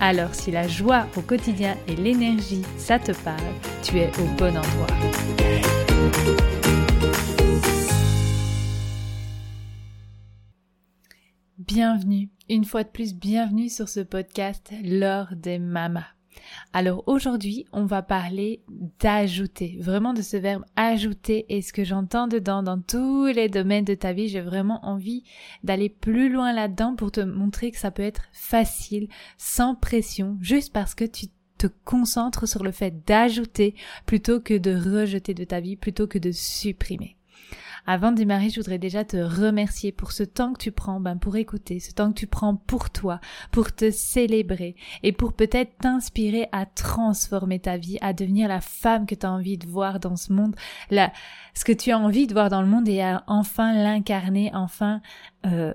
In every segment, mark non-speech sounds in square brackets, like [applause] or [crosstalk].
Alors si la joie au quotidien et l'énergie, ça te parle, tu es au bon endroit. Bienvenue, une fois de plus, bienvenue sur ce podcast L'heure des mamas. Alors aujourd'hui, on va parler d'ajouter, vraiment de ce verbe ajouter et ce que j'entends dedans dans tous les domaines de ta vie. J'ai vraiment envie d'aller plus loin là-dedans pour te montrer que ça peut être facile, sans pression, juste parce que tu te concentres sur le fait d'ajouter plutôt que de rejeter de ta vie, plutôt que de supprimer. Avant de démarrer, je voudrais déjà te remercier pour ce temps que tu prends ben, pour écouter, ce temps que tu prends pour toi, pour te célébrer et pour peut-être t'inspirer à transformer ta vie, à devenir la femme que tu as envie de voir dans ce monde, la, ce que tu as envie de voir dans le monde et à enfin l'incarner, enfin euh,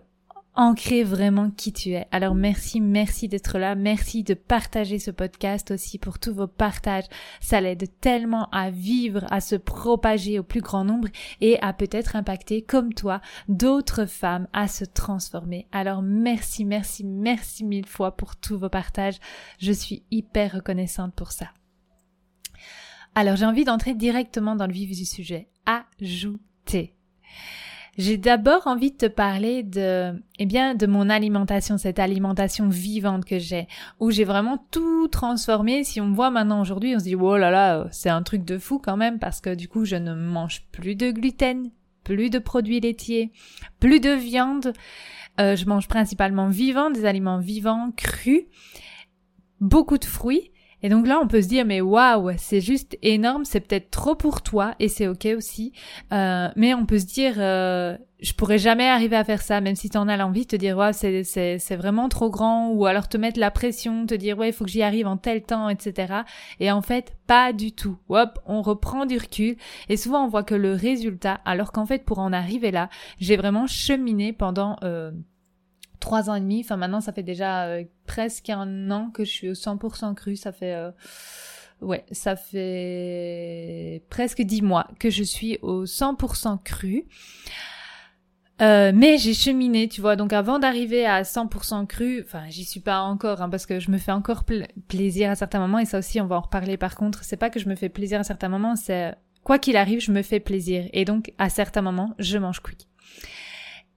ancrer vraiment qui tu es. Alors merci, merci d'être là, merci de partager ce podcast aussi pour tous vos partages. Ça l'aide tellement à vivre, à se propager au plus grand nombre et à peut-être impacter comme toi d'autres femmes à se transformer. Alors merci, merci, merci mille fois pour tous vos partages. Je suis hyper reconnaissante pour ça. Alors j'ai envie d'entrer directement dans le vif du sujet. Ajouter. J'ai d'abord envie de te parler de, eh bien, de mon alimentation, cette alimentation vivante que j'ai, où j'ai vraiment tout transformé. Si on me voit maintenant aujourd'hui, on se dit, oh là là, c'est un truc de fou quand même, parce que du coup, je ne mange plus de gluten, plus de produits laitiers, plus de viande. Euh, je mange principalement vivant, des aliments vivants, crus, beaucoup de fruits. Et donc là, on peut se dire, mais waouh, c'est juste énorme, c'est peut-être trop pour toi, et c'est ok aussi. Euh, mais on peut se dire, euh, je pourrais jamais arriver à faire ça, même si tu en as l'envie, te dire, waouh, c'est, c'est, c'est vraiment trop grand, ou alors te mettre la pression, te dire, ouais, il faut que j'y arrive en tel temps, etc. Et en fait, pas du tout. Hop, on reprend du recul, et souvent on voit que le résultat, alors qu'en fait, pour en arriver là, j'ai vraiment cheminé pendant... Euh, trois ans et demi. Enfin, maintenant, ça fait déjà euh, presque un an que je suis au 100% cru. Ça fait, euh, ouais, ça fait presque dix mois que je suis au 100% cru. Euh, mais j'ai cheminé, tu vois. Donc avant d'arriver à 100% cru, enfin j'y suis pas encore, hein, parce que je me fais encore plaisir à certains moments. Et ça aussi, on va en reparler. Par contre, c'est pas que je me fais plaisir à certains moments, c'est quoi qu'il arrive, je me fais plaisir. Et donc à certains moments, je mange quick.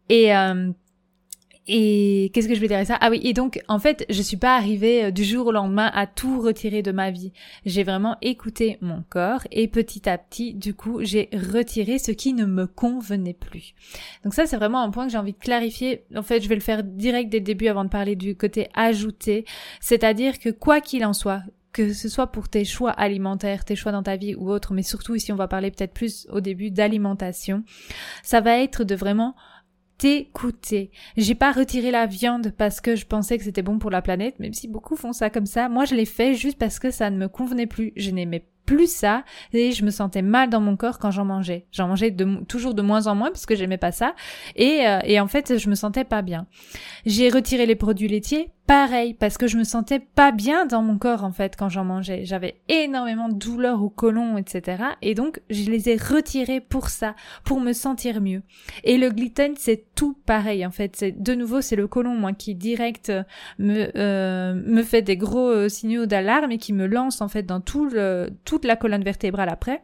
Et euh, et qu'est-ce que je vais dire ça? Ah oui, et donc en fait, je suis pas arrivée euh, du jour au lendemain à tout retirer de ma vie. J'ai vraiment écouté mon corps et petit à petit, du coup, j'ai retiré ce qui ne me convenait plus. Donc ça, c'est vraiment un point que j'ai envie de clarifier. En fait, je vais le faire direct dès le début avant de parler du côté ajouté, c'est-à-dire que quoi qu'il en soit, que ce soit pour tes choix alimentaires, tes choix dans ta vie ou autre, mais surtout ici on va parler peut-être plus au début d'alimentation, ça va être de vraiment t'écouter. J'ai pas retiré la viande parce que je pensais que c'était bon pour la planète, même si beaucoup font ça comme ça. Moi, je l'ai fait juste parce que ça ne me convenait plus. Je n'aimais plus ça et je me sentais mal dans mon corps quand j'en mangeais. J'en mangeais toujours de moins en moins parce que j'aimais pas ça et, euh, et en fait je me sentais pas bien. J'ai retiré les produits laitiers, pareil parce que je me sentais pas bien dans mon corps en fait quand j'en mangeais. J'avais énormément de douleurs au côlon etc. Et donc je les ai retirés pour ça, pour me sentir mieux. Et le gluten c'est tout pareil en fait. C'est de nouveau c'est le côlon moi qui direct me euh, me fait des gros euh, signaux d'alarme et qui me lance en fait dans tout le toute la colonne vertébrale après.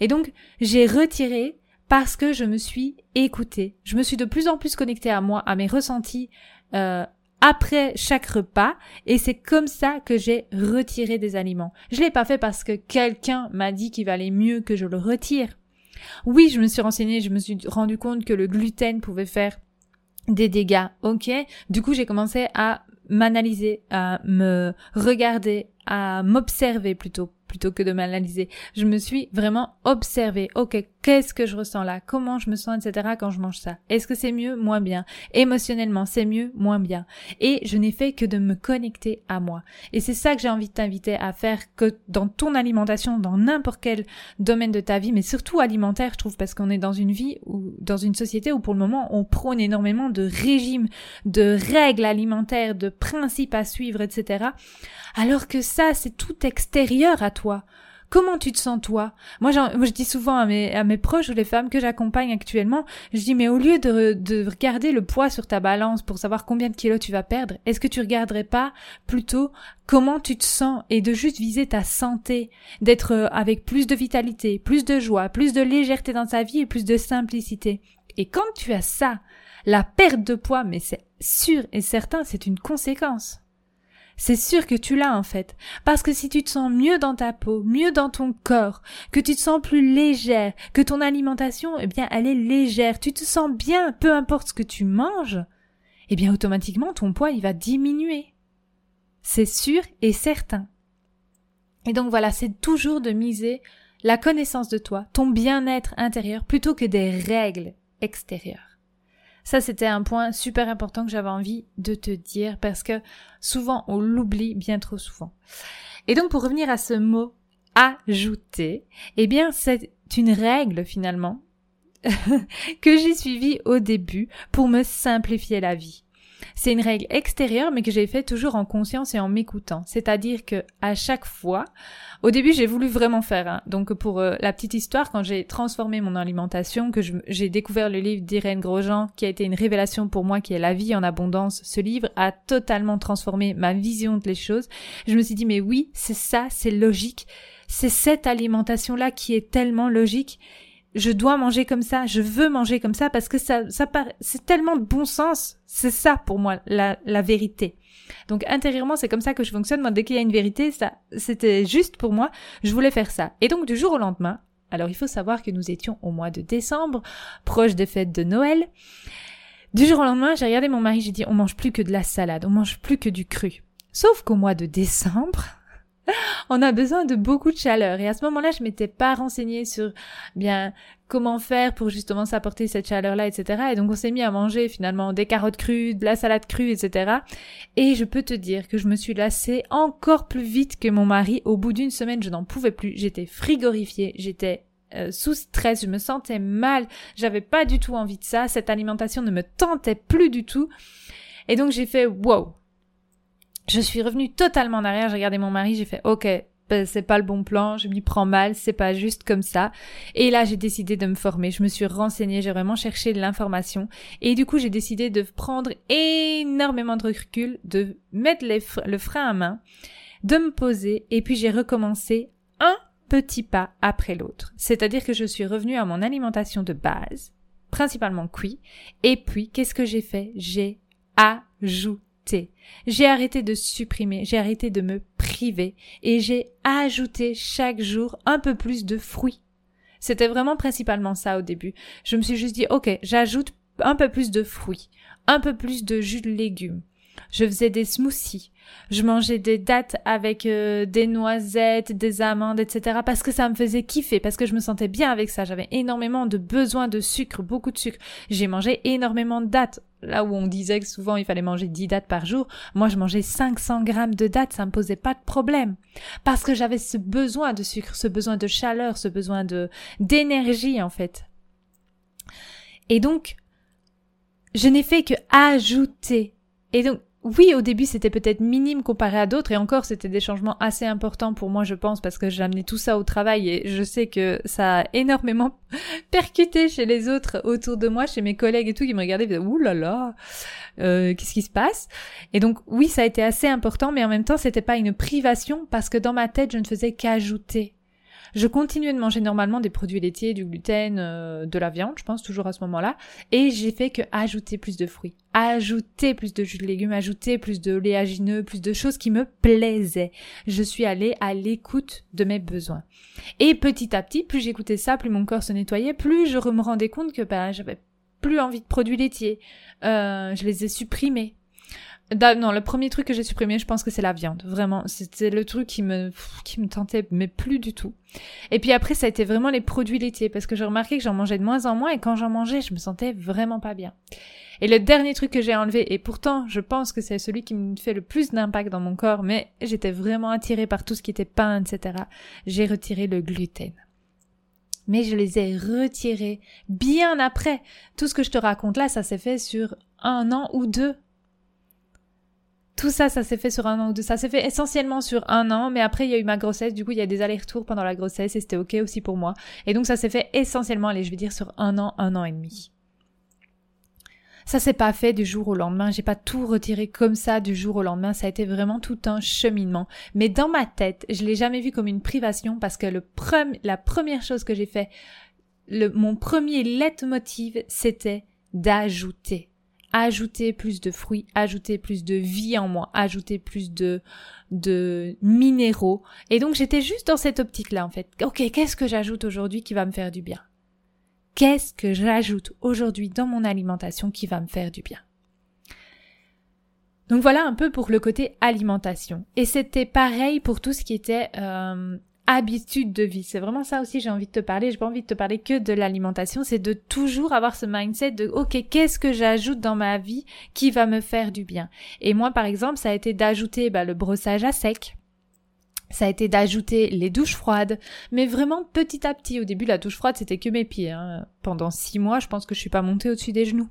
Et donc, j'ai retiré parce que je me suis écoutée. Je me suis de plus en plus connectée à moi, à mes ressentis euh, après chaque repas, et c'est comme ça que j'ai retiré des aliments. Je l'ai pas fait parce que quelqu'un m'a dit qu'il valait mieux que je le retire. Oui, je me suis renseignée, je me suis rendu compte que le gluten pouvait faire des dégâts, ok. Du coup, j'ai commencé à m'analyser, à me regarder, à m'observer plutôt plutôt que de m'analyser. Je me suis vraiment observée. Ok, qu'est-ce que je ressens là? Comment je me sens, etc. quand je mange ça? Est-ce que c'est mieux Moins bien? Émotionnellement, c'est mieux Moins bien? Et je n'ai fait que de me connecter à moi. Et c'est ça que j'ai envie de t'inviter à faire que dans ton alimentation, dans n'importe quel domaine de ta vie, mais surtout alimentaire, je trouve, parce qu'on est dans une vie ou dans une société où pour le moment on prône énormément de régimes, de règles alimentaires, de principes à suivre, etc. Alors que ça, c'est tout extérieur à toi. Comment tu te sens toi? Moi, je dis souvent à mes, à mes proches ou les femmes que j'accompagne actuellement, je dis mais au lieu de, de regarder le poids sur ta balance pour savoir combien de kilos tu vas perdre, est-ce que tu regarderais pas plutôt comment tu te sens et de juste viser ta santé, d'être euh, avec plus de vitalité, plus de joie, plus de légèreté dans ta vie et plus de simplicité? Et quand tu as ça, la perte de poids, mais c'est sûr et certain, c'est une conséquence. C'est sûr que tu l'as en fait. Parce que si tu te sens mieux dans ta peau, mieux dans ton corps, que tu te sens plus légère, que ton alimentation, eh bien, elle est légère, tu te sens bien, peu importe ce que tu manges, eh bien, automatiquement, ton poids, il va diminuer. C'est sûr et certain. Et donc voilà, c'est toujours de miser la connaissance de toi, ton bien-être intérieur, plutôt que des règles extérieures. Ça, c'était un point super important que j'avais envie de te dire parce que souvent on l'oublie bien trop souvent. Et donc pour revenir à ce mot ajouter, eh bien c'est une règle finalement [laughs] que j'ai suivie au début pour me simplifier la vie. C'est une règle extérieure, mais que j'ai fait toujours en conscience et en m'écoutant. C'est-à-dire que à chaque fois, au début, j'ai voulu vraiment faire. Hein. Donc pour euh, la petite histoire, quand j'ai transformé mon alimentation, que j'ai découvert le livre d'Irène Grosjean, qui a été une révélation pour moi, qui est La vie en abondance. Ce livre a totalement transformé ma vision des choses. Je me suis dit mais oui, c'est ça, c'est logique. C'est cette alimentation-là qui est tellement logique je dois manger comme ça, je veux manger comme ça parce que ça, ça c'est tellement de bon sens. C'est ça pour moi la, la vérité. Donc intérieurement, c'est comme ça que je fonctionne. Moi, dès qu'il y a une vérité, ça, c'était juste pour moi. Je voulais faire ça. Et donc du jour au lendemain, alors il faut savoir que nous étions au mois de décembre, proche des fêtes de Noël. Du jour au lendemain, j'ai regardé mon mari, j'ai dit on mange plus que de la salade, on mange plus que du cru. Sauf qu'au mois de décembre, [laughs] on a besoin de beaucoup de chaleur. Et à ce moment-là, je m'étais pas renseignée sur bien comment faire pour justement s'apporter cette chaleur-là, etc. Et donc on s'est mis à manger finalement des carottes crues, de la salade crue, etc. Et je peux te dire que je me suis lassée encore plus vite que mon mari. Au bout d'une semaine, je n'en pouvais plus. J'étais frigorifiée, j'étais euh, sous stress, je me sentais mal, j'avais pas du tout envie de ça, cette alimentation ne me tentait plus du tout. Et donc j'ai fait wow, je suis revenue totalement en arrière, j'ai regardé mon mari, j'ai fait ok, ben, c'est pas le bon plan, je m'y prends mal, c'est pas juste comme ça. Et là, j'ai décidé de me former, je me suis renseignée, j'ai vraiment cherché l'information. Et du coup, j'ai décidé de prendre énormément de recul, de mettre le frein à main, de me poser, et puis j'ai recommencé un petit pas après l'autre. C'est-à-dire que je suis revenue à mon alimentation de base, principalement cuit, et puis qu'est-ce que j'ai fait? J'ai ajouté j'ai arrêté de supprimer, j'ai arrêté de me priver et j'ai ajouté chaque jour un peu plus de fruits. C'était vraiment principalement ça au début. Je me suis juste dit, ok, j'ajoute un peu plus de fruits, un peu plus de jus de légumes. Je faisais des smoothies. Je mangeais des dattes avec euh, des noisettes, des amandes, etc. parce que ça me faisait kiffer, parce que je me sentais bien avec ça. J'avais énormément de besoin de sucre, beaucoup de sucre. J'ai mangé énormément de dattes. Là où on disait que souvent il fallait manger 10 dattes par jour, moi je mangeais 500 grammes de dattes, ça me posait pas de problème. Parce que j'avais ce besoin de sucre, ce besoin de chaleur, ce besoin de, d'énergie en fait. Et donc, je n'ai fait que ajouter. Et donc, oui, au début, c'était peut-être minime comparé à d'autres, et encore, c'était des changements assez importants pour moi, je pense, parce que j'ai amené tout ça au travail, et je sais que ça a énormément [laughs] percuté chez les autres autour de moi, chez mes collègues et tout, qui me regardaient, et ouh là là, euh, qu'est-ce qui se passe? Et donc, oui, ça a été assez important, mais en même temps, c'était pas une privation, parce que dans ma tête, je ne faisais qu'ajouter je continuais de manger normalement des produits laitiers, du gluten, euh, de la viande, je pense toujours à ce moment-là, et j'ai fait que ajouter plus de fruits, ajouter plus de jus de légumes, ajouter plus de léagineux, plus de choses qui me plaisaient. Je suis allée à l'écoute de mes besoins. Et petit à petit, plus j'écoutais ça, plus mon corps se nettoyait, plus je me rendais compte que ben j'avais plus envie de produits laitiers. Euh, je les ai supprimés non, le premier truc que j'ai supprimé, je pense que c'est la viande. Vraiment, c'était le truc qui me qui me tentait, mais plus du tout. Et puis après, ça a été vraiment les produits laitiers, parce que j'ai remarqué que j'en mangeais de moins en moins, et quand j'en mangeais, je me sentais vraiment pas bien. Et le dernier truc que j'ai enlevé, et pourtant, je pense que c'est celui qui me fait le plus d'impact dans mon corps, mais j'étais vraiment attirée par tout ce qui était pain, etc. J'ai retiré le gluten mais je les ai retirés bien après. Tout ce que je te raconte là, ça s'est fait sur un an ou deux tout ça, ça s'est fait sur un an ou deux. Ça s'est fait essentiellement sur un an, mais après il y a eu ma grossesse. Du coup, il y a des allers-retours pendant la grossesse et c'était ok aussi pour moi. Et donc ça s'est fait essentiellement, allez, je vais dire sur un an, un an et demi. Ça s'est pas fait du jour au lendemain. J'ai pas tout retiré comme ça du jour au lendemain. Ça a été vraiment tout un cheminement. Mais dans ma tête, je l'ai jamais vu comme une privation parce que le la première chose que j'ai fait, le, mon premier leitmotiv, c'était d'ajouter ajouter plus de fruits, ajouter plus de vie en moi, ajouter plus de de minéraux. Et donc j'étais juste dans cette optique-là en fait. Ok, qu'est-ce que j'ajoute aujourd'hui qui va me faire du bien? Qu'est-ce que j'ajoute aujourd'hui dans mon alimentation qui va me faire du bien? Donc voilà un peu pour le côté alimentation. Et c'était pareil pour tout ce qui était euh, habitude de vie. C'est vraiment ça aussi j'ai envie de te parler. J'ai pas envie de te parler que de l'alimentation, c'est de toujours avoir ce mindset de OK, qu'est-ce que j'ajoute dans ma vie qui va me faire du bien? Et moi par exemple, ça a été d'ajouter bah, le brossage à sec. Ça a été d'ajouter les douches froides, mais vraiment petit à petit. Au début, la douche froide, c'était que mes pieds. Hein. Pendant six mois, je pense que je suis pas montée au-dessus des genoux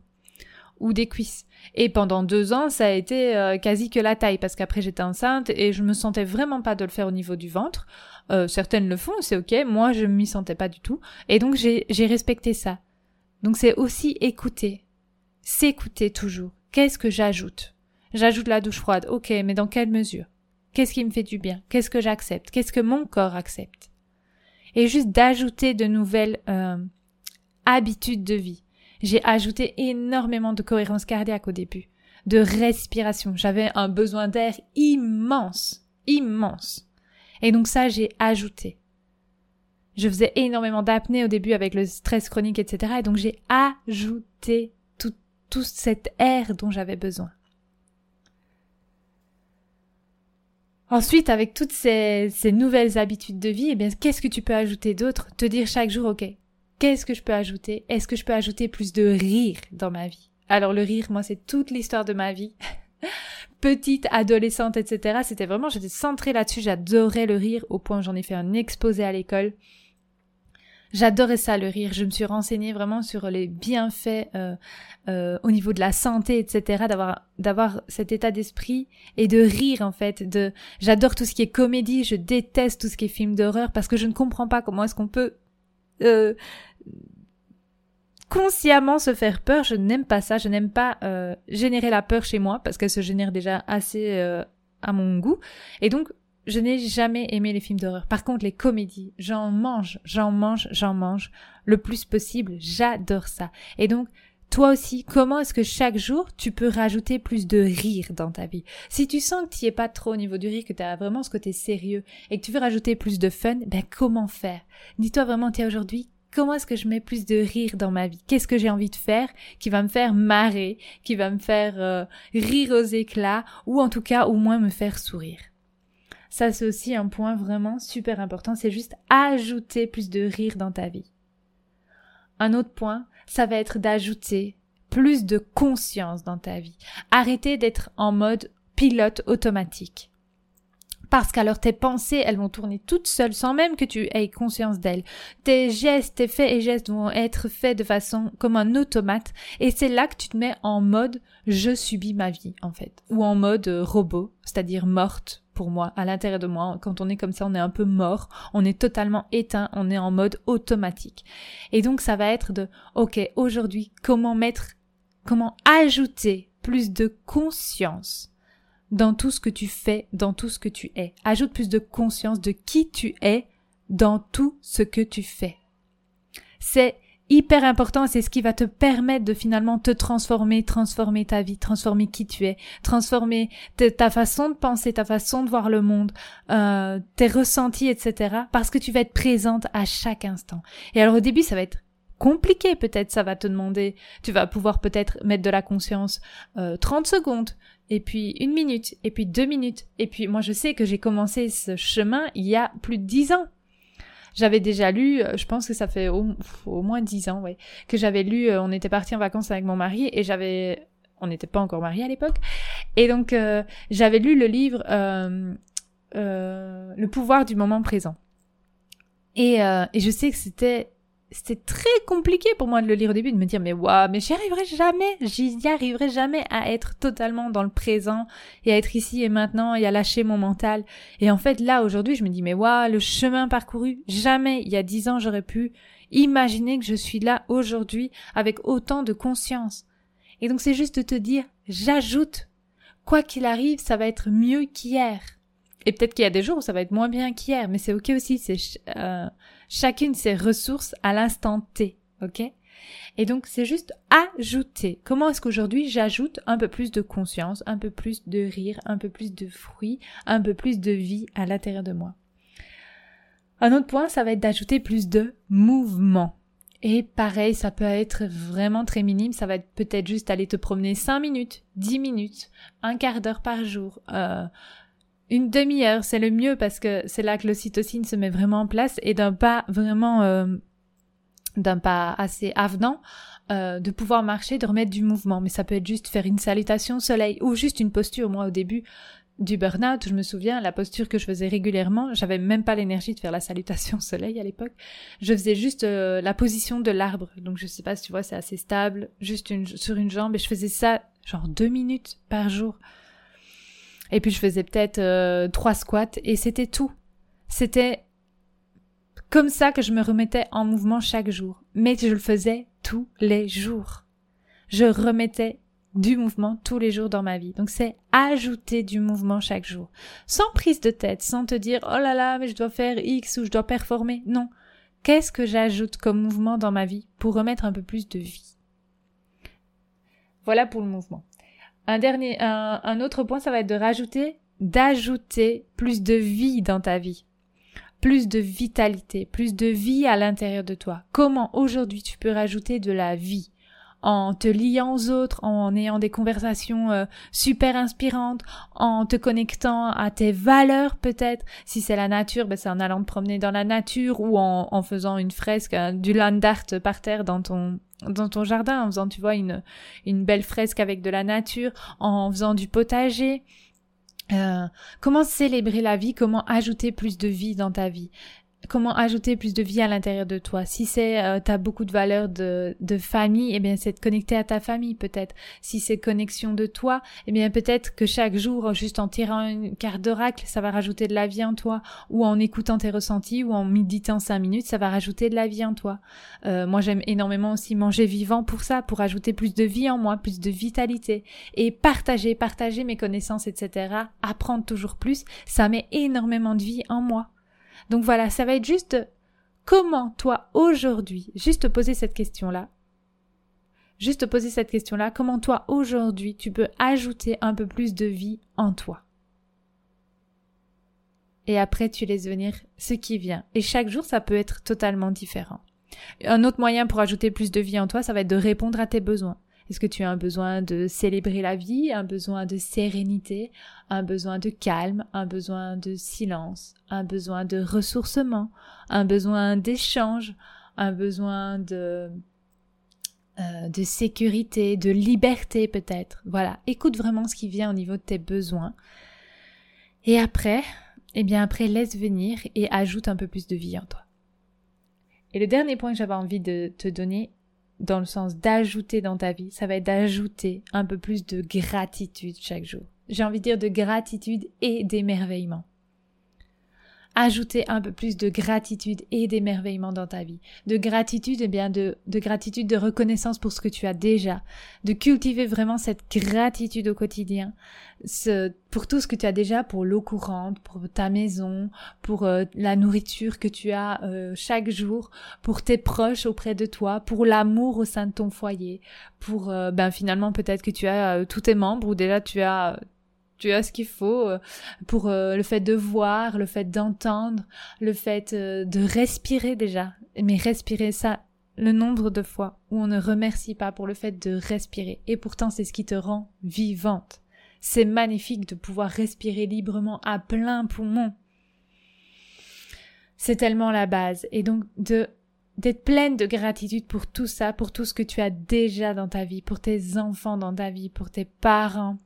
ou des cuisses. Et pendant deux ans, ça a été euh, quasi que la taille, parce qu'après j'étais enceinte et je me sentais vraiment pas de le faire au niveau du ventre. Euh, certaines le font, c'est ok. Moi, je m'y sentais pas du tout. Et donc, j'ai respecté ça. Donc, c'est aussi écouter. S'écouter toujours. Qu'est-ce que j'ajoute? J'ajoute la douche froide. Ok, mais dans quelle mesure? Qu'est-ce qui me fait du bien? Qu'est-ce que j'accepte? Qu'est-ce que mon corps accepte? Et juste d'ajouter de nouvelles euh, habitudes de vie. J'ai ajouté énormément de cohérence cardiaque au début, de respiration. J'avais un besoin d'air immense, immense. Et donc ça, j'ai ajouté. Je faisais énormément d'apnée au début avec le stress chronique, etc. Et donc j'ai ajouté tout, tout cet air dont j'avais besoin. Ensuite, avec toutes ces, nouvelles habitudes de vie, eh bien, qu'est-ce que tu peux ajouter d'autre? Te dire chaque jour, ok, qu'est-ce que je peux ajouter? Est-ce que je peux ajouter plus de rire dans ma vie? Alors le rire, moi, c'est toute l'histoire de ma vie. [laughs] petite adolescente, etc. C'était vraiment, j'étais centrée là-dessus, j'adorais le rire au point où j'en ai fait un exposé à l'école. J'adorais ça, le rire. Je me suis renseignée vraiment sur les bienfaits euh, euh, au niveau de la santé, etc. D'avoir d'avoir cet état d'esprit et de rire en fait. De j'adore tout ce qui est comédie. Je déteste tout ce qui est film d'horreur parce que je ne comprends pas comment est-ce qu'on peut euh, consciemment se faire peur, je n'aime pas ça, je n'aime pas euh, générer la peur chez moi parce qu'elle se génère déjà assez euh, à mon goût. Et donc, je n'ai jamais aimé les films d'horreur. Par contre, les comédies, j'en mange, j'en mange, j'en mange le plus possible. J'adore ça. Et donc, toi aussi, comment est-ce que chaque jour tu peux rajouter plus de rire dans ta vie? Si tu sens que tu es pas trop au niveau du rire, que tu as vraiment ce côté sérieux et que tu veux rajouter plus de fun, ben comment faire? Dis-toi vraiment, tiens aujourd'hui, comment est-ce que je mets plus de rire dans ma vie? Qu'est-ce que j'ai envie de faire qui va me faire marrer, qui va me faire euh, rire aux éclats, ou en tout cas au moins me faire sourire? Ça c'est aussi un point vraiment super important, c'est juste ajouter plus de rire dans ta vie. Un autre point, ça va être d'ajouter plus de conscience dans ta vie. Arrêter d'être en mode pilote automatique parce qu'alors tes pensées, elles vont tourner toutes seules sans même que tu aies conscience d'elles. Tes gestes, tes faits et gestes vont être faits de façon comme un automate et c'est là que tu te mets en mode je subis ma vie en fait ou en mode euh, robot, c'est-à-dire morte pour moi à l'intérieur de moi. Quand on est comme ça, on est un peu mort, on est totalement éteint, on est en mode automatique. Et donc ça va être de OK, aujourd'hui, comment mettre comment ajouter plus de conscience dans tout ce que tu fais, dans tout ce que tu es. Ajoute plus de conscience de qui tu es dans tout ce que tu fais. C'est hyper important, c'est ce qui va te permettre de finalement te transformer, transformer ta vie, transformer qui tu es, transformer ta façon de penser, ta façon de voir le monde, euh, tes ressentis, etc. Parce que tu vas être présente à chaque instant. Et alors au début, ça va être compliqué. Peut-être ça va te demander, tu vas pouvoir peut-être mettre de la conscience euh, 30 secondes, et puis une minute, et puis deux minutes. Et puis moi je sais que j'ai commencé ce chemin il y a plus de dix ans. J'avais déjà lu, euh, je pense que ça fait au, moins dix ans, ouais, que j'avais lu, euh, on était parti en vacances avec mon mari et j'avais, on n'était pas encore mariés à l'époque, et donc euh, j'avais lu le livre Le pouvoir du moment présent. Et, et je sais que c'était c'était très compliqué pour moi de le lire au début, de me dire mais waouh, mais j'y arriverai jamais, j'y arriverai jamais à être totalement dans le présent et à être ici et maintenant et à lâcher mon mental. Et en fait là aujourd'hui je me dis mais waouh, le chemin parcouru, jamais il y a dix ans j'aurais pu imaginer que je suis là aujourd'hui avec autant de conscience. Et donc c'est juste de te dire j'ajoute, quoi qu'il arrive, ça va être mieux qu'hier. Et peut-être qu'il y a des jours où ça va être moins bien qu'hier, mais c'est ok aussi. C'est euh, chacune ses ressources à l'instant T, ok? Et donc c'est juste ajouter. Comment est-ce qu'aujourd'hui j'ajoute un peu plus de conscience, un peu plus de rire, un peu plus de fruits, un peu plus de vie à l'intérieur de moi? Un autre point, ça va être d'ajouter plus de mouvement. Et pareil, ça peut être vraiment très minime, ça va être peut-être juste aller te promener 5 minutes, 10 minutes, un quart d'heure par jour, euh, une demi-heure, c'est le mieux parce que c'est là que l'ocytocine se met vraiment en place et d'un pas vraiment euh, d'un pas assez avenant euh, de pouvoir marcher, de remettre du mouvement. Mais ça peut être juste faire une salutation au soleil ou juste une posture. Moi, au début du burn-out, je me souviens, la posture que je faisais régulièrement, j'avais même pas l'énergie de faire la salutation au soleil à l'époque. Je faisais juste euh, la position de l'arbre. Donc je sais pas si tu vois, c'est assez stable, juste une, sur une jambe et je faisais ça genre deux minutes par jour. Et puis je faisais peut-être euh, trois squats et c'était tout. C'était comme ça que je me remettais en mouvement chaque jour. Mais je le faisais tous les jours. Je remettais du mouvement tous les jours dans ma vie. Donc c'est ajouter du mouvement chaque jour. Sans prise de tête, sans te dire oh là là, mais je dois faire X ou je dois performer. Non. Qu'est-ce que j'ajoute comme mouvement dans ma vie pour remettre un peu plus de vie? Voilà pour le mouvement. Un dernier, un, autre point, ça va être de rajouter, d'ajouter plus de vie dans ta vie plus de vitalité, plus de vie à l'intérieur de toi. Comment aujourd'hui tu peux rajouter de la vie? En te liant aux autres, en ayant des conversations euh, super inspirantes, en te connectant à tes valeurs peut-être. Si c'est la nature, ben c'est en allant te promener dans la nature ou en, en faisant une fresque, euh, du land art par terre dans ton dans ton jardin, en faisant, tu vois, une, une belle fresque avec de la nature, en faisant du potager. Euh, comment célébrer la vie, comment ajouter plus de vie dans ta vie? Comment ajouter plus de vie à l'intérieur de toi. Si c'est euh, t'as beaucoup de valeurs de, de famille, eh bien c'est de connecter à ta famille peut-être. Si c'est connexion de toi, eh bien peut-être que chaque jour, juste en tirant une carte d'oracle, ça va rajouter de la vie en toi, ou en écoutant tes ressentis, ou en méditant cinq minutes, ça va rajouter de la vie en toi. Euh, moi j'aime énormément aussi manger vivant pour ça, pour ajouter plus de vie en moi, plus de vitalité, et partager, partager mes connaissances, etc. Apprendre toujours plus, ça met énormément de vie en moi. Donc voilà, ça va être juste comment toi aujourd'hui, juste poser cette question-là, juste poser cette question-là, comment toi aujourd'hui tu peux ajouter un peu plus de vie en toi. Et après tu laisses venir ce qui vient. Et chaque jour ça peut être totalement différent. Un autre moyen pour ajouter plus de vie en toi, ça va être de répondre à tes besoins. Est-ce que tu as un besoin de célébrer la vie, un besoin de sérénité, un besoin de calme, un besoin de silence, un besoin de ressourcement, un besoin d'échange, un besoin de euh, de sécurité, de liberté peut-être? Voilà, écoute vraiment ce qui vient au niveau de tes besoins. Et après, eh bien après laisse venir et ajoute un peu plus de vie en toi. Et le dernier point que j'avais envie de te donner, dans le sens d'ajouter dans ta vie, ça va être d'ajouter un peu plus de gratitude chaque jour. J'ai envie de dire de gratitude et d'émerveillement ajouter un peu plus de gratitude et d'émerveillement dans ta vie. De gratitude, et eh bien de, de gratitude, de reconnaissance pour ce que tu as déjà. De cultiver vraiment cette gratitude au quotidien. Ce, pour tout ce que tu as déjà, pour l'eau courante, pour ta maison, pour euh, la nourriture que tu as euh, chaque jour, pour tes proches auprès de toi, pour l'amour au sein de ton foyer, pour euh, ben finalement peut-être que tu as tous tes membres ou déjà tu as tu as ce qu'il faut euh, pour euh, le fait de voir, le fait d'entendre, le fait euh, de respirer déjà. Mais respirer ça, le nombre de fois où on ne remercie pas pour le fait de respirer. Et pourtant, c'est ce qui te rend vivante. C'est magnifique de pouvoir respirer librement à plein poumon. C'est tellement la base. Et donc, de, d'être pleine de gratitude pour tout ça, pour tout ce que tu as déjà dans ta vie, pour tes enfants dans ta vie, pour tes parents,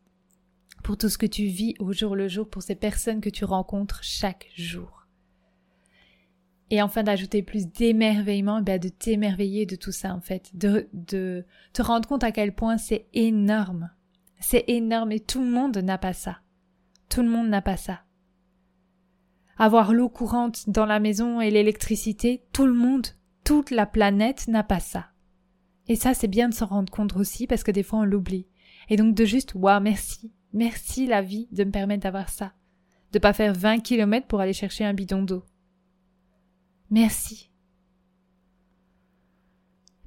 pour tout ce que tu vis au jour le jour, pour ces personnes que tu rencontres chaque jour. Et enfin d'ajouter plus d'émerveillement, ben de t'émerveiller de tout ça en fait, de, de te rendre compte à quel point c'est énorme. C'est énorme et tout le monde n'a pas ça. Tout le monde n'a pas ça. Avoir l'eau courante dans la maison et l'électricité, tout le monde, toute la planète n'a pas ça. Et ça, c'est bien de s'en rendre compte aussi parce que des fois on l'oublie. Et donc de juste, waouh, merci. Merci la vie de me permettre d'avoir ça. De pas faire 20 kilomètres pour aller chercher un bidon d'eau. Merci.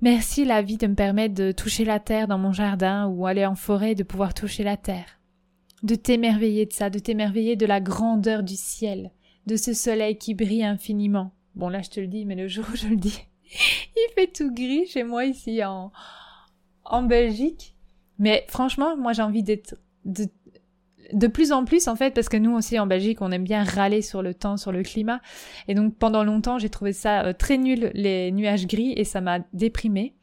Merci la vie de me permettre de toucher la terre dans mon jardin ou aller en forêt de pouvoir toucher la terre. De t'émerveiller de ça, de t'émerveiller de la grandeur du ciel, de ce soleil qui brille infiniment. Bon là je te le dis, mais le jour où je le dis, [laughs] il fait tout gris chez moi ici en, en Belgique. Mais franchement, moi j'ai envie d'être de de plus en plus en fait parce que nous aussi en Belgique on aime bien râler sur le temps, sur le climat et donc pendant longtemps j'ai trouvé ça euh, très nul les nuages gris et ça m'a déprimé.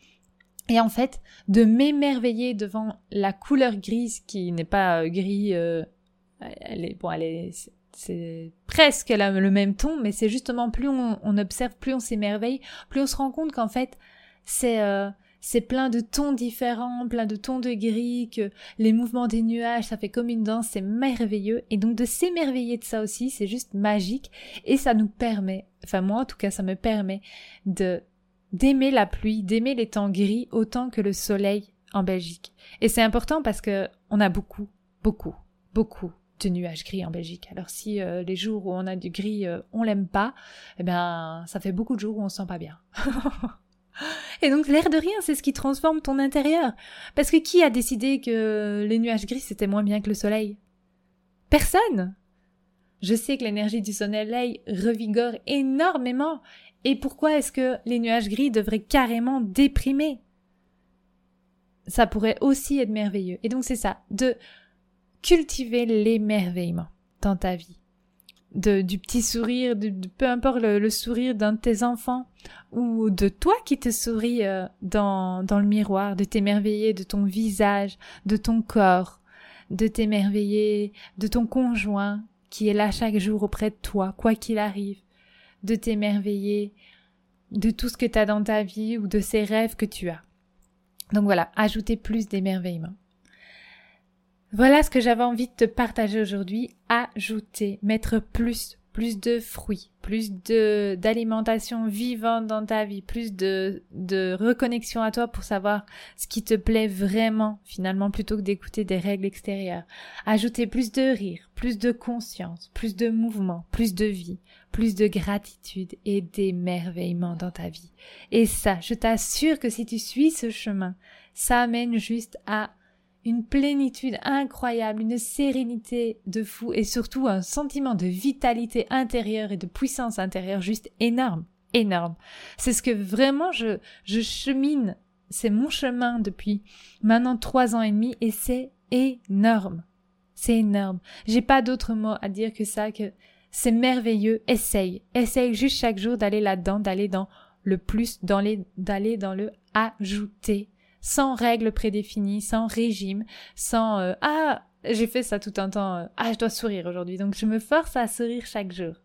Et en fait, de m'émerveiller devant la couleur grise qui n'est pas euh, gris, euh, elle est bon, elle est c'est presque le même ton, mais c'est justement plus on, on, observe, plus on s'émerveille, plus on se rend compte qu'en fait c'est c'est plein de tons différents, plein de tons de gris, que les mouvements des nuages, ça fait comme une danse, c'est merveilleux. Et donc de s'émerveiller de ça aussi, c'est juste magique. Et ça nous permet, enfin moi en tout cas, ça me permet de d'aimer la pluie, d'aimer les temps gris autant que le soleil en Belgique. Et c'est important parce que on a beaucoup, beaucoup, beaucoup de nuages gris en Belgique. Alors si euh, les jours où on a du gris, euh, on l'aime pas, eh ben ça fait beaucoup de jours où on se sent pas bien. [laughs] Et donc l'air de rien, c'est ce qui transforme ton intérieur. Parce que qui a décidé que les nuages gris c'était moins bien que le soleil? Personne. Je sais que l'énergie du soleil revigore énormément. Et pourquoi est-ce que les nuages gris devraient carrément déprimer? Ça pourrait aussi être merveilleux. Et donc c'est ça, de cultiver l'émerveillement dans ta vie de, du petit sourire, de, peu importe le, sourire d'un de tes enfants ou de toi qui te souris euh, dans, dans le miroir, de t'émerveiller de ton visage, de ton corps, de t'émerveiller de ton conjoint qui est là chaque jour auprès de toi, quoi qu'il arrive, de t'émerveiller de tout ce que tu as dans ta vie ou de ces rêves que tu as. Donc voilà, ajouter plus d'émerveillement. Voilà ce que j'avais envie de te partager aujourd'hui. Ajouter, mettre plus, plus de fruits, plus de d'alimentation vivante dans ta vie, plus de de reconnexion à toi pour savoir ce qui te plaît vraiment finalement plutôt que d'écouter des règles extérieures. Ajouter plus de rire, plus de conscience, plus de mouvement, plus de vie, plus de gratitude et d'émerveillement dans ta vie. Et ça, je t'assure que si tu suis ce chemin, ça amène juste à une plénitude incroyable, une sérénité de fou et surtout un sentiment de vitalité intérieure et de puissance intérieure juste énorme, énorme. C'est ce que vraiment je, je chemine, c'est mon chemin depuis maintenant trois ans et demi et c'est énorme. C'est énorme. J'ai pas d'autre mot à dire que ça, que c'est merveilleux. Essaye. Essaye juste chaque jour d'aller là-dedans, d'aller dans le plus, d'aller dans le ajouter sans règles prédéfinies, sans régime, sans euh, ah j'ai fait ça tout un temps, euh, ah je dois sourire aujourd'hui, donc je me force à sourire chaque jour.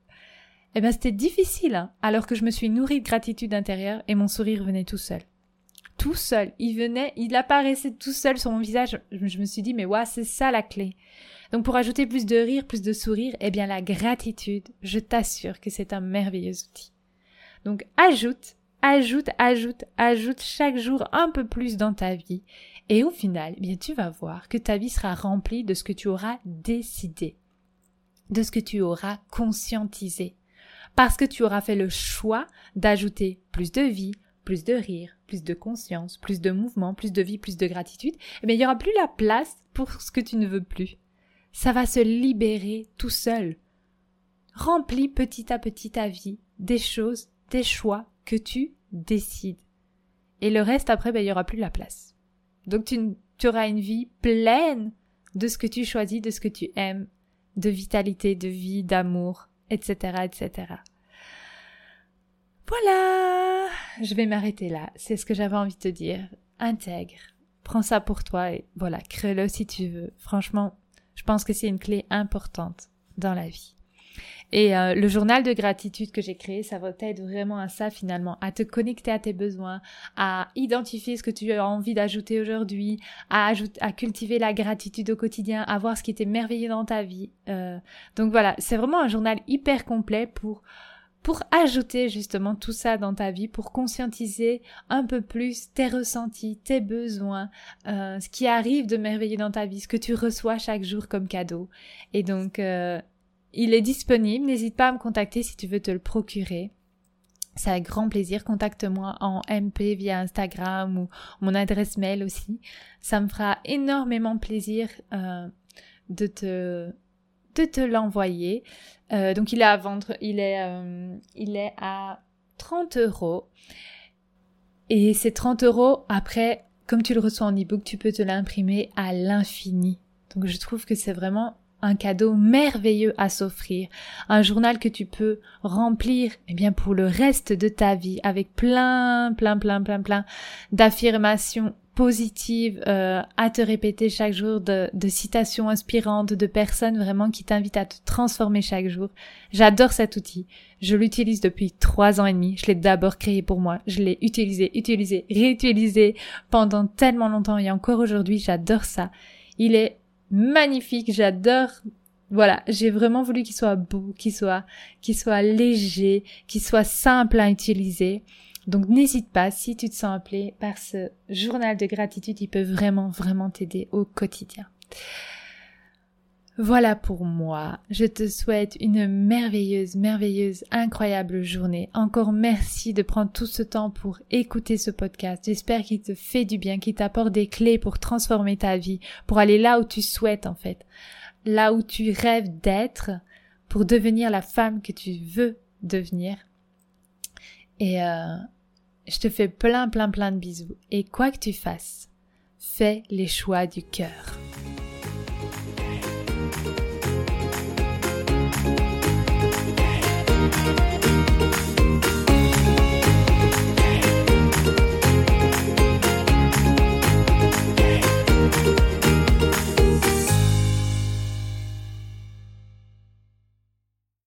Eh bien c'était difficile, hein, alors que je me suis nourrie de gratitude intérieure et mon sourire venait tout seul. Tout seul, il venait, il apparaissait tout seul sur mon visage. Je me suis dit mais ouais c'est ça la clé. Donc pour ajouter plus de rire, plus de sourire, eh bien la gratitude, je t'assure que c'est un merveilleux outil. Donc ajoute ajoute, ajoute, ajoute chaque jour un peu plus dans ta vie. Et au final, eh bien, tu vas voir que ta vie sera remplie de ce que tu auras décidé, de ce que tu auras conscientisé. Parce que tu auras fait le choix d'ajouter plus de vie, plus de rire, plus de conscience, plus de mouvement, plus de vie, plus de gratitude, eh bien, il n'y aura plus la place pour ce que tu ne veux plus. Ça va se libérer tout seul. Remplis petit à petit ta vie des choses, des choix que tu décides. Et le reste, après, ben, il y aura plus la place. Donc tu, tu auras une vie pleine de ce que tu choisis, de ce que tu aimes, de vitalité, de vie, d'amour, etc., etc. Voilà, je vais m'arrêter là. C'est ce que j'avais envie de te dire. Intègre, prends ça pour toi et voilà, crée-le si tu veux. Franchement, je pense que c'est une clé importante dans la vie. Et euh, le journal de gratitude que j'ai créé, ça va t'aider vraiment à ça finalement, à te connecter à tes besoins, à identifier ce que tu as envie d'ajouter aujourd'hui, à, cultiver la gratitude au quotidien, à voir ce qui était merveilleux dans ta vie. Euh, donc voilà, c'est vraiment un journal hyper complet pour pour ajouter justement tout ça dans ta vie, pour conscientiser un peu plus tes ressentis, tes besoins, euh, ce qui arrive de merveilleux dans ta vie, ce que tu reçois chaque jour comme cadeau. Et donc, il est disponible. N'hésite pas à me contacter si tu veux te le procurer. C'est avec grand plaisir. Contacte-moi en MP via Instagram ou mon adresse mail aussi. Ça me fera énormément plaisir euh, de te de te l'envoyer. Euh, donc il est à vendre, il est, euh, il est à 30 euros. Et ces 30 euros, après, comme tu le reçois en e-book, tu peux te l'imprimer à l'infini. Donc je trouve que c'est vraiment un cadeau merveilleux à s'offrir, un journal que tu peux remplir eh bien pour le reste de ta vie avec plein plein plein plein plein d'affirmations positives euh, à te répéter chaque jour, de, de citations inspirantes, de personnes vraiment qui t'invitent à te transformer chaque jour. J'adore cet outil. Je l'utilise depuis trois ans et demi. Je l'ai d'abord créé pour moi. Je l'ai utilisé, utilisé, réutilisé pendant tellement longtemps et encore aujourd'hui, j'adore ça. Il est magnifique, j'adore. Voilà, j'ai vraiment voulu qu'il soit beau, qu'il soit, qu'il soit léger, qu'il soit simple à utiliser. Donc n'hésite pas, si tu te sens appelé par ce journal de gratitude, il peut vraiment, vraiment t'aider au quotidien. Voilà pour moi. Je te souhaite une merveilleuse, merveilleuse, incroyable journée. Encore merci de prendre tout ce temps pour écouter ce podcast. J'espère qu'il te fait du bien, qu'il t'apporte des clés pour transformer ta vie, pour aller là où tu souhaites en fait, là où tu rêves d'être, pour devenir la femme que tu veux devenir. Et euh, je te fais plein, plein, plein de bisous. Et quoi que tu fasses, fais les choix du cœur.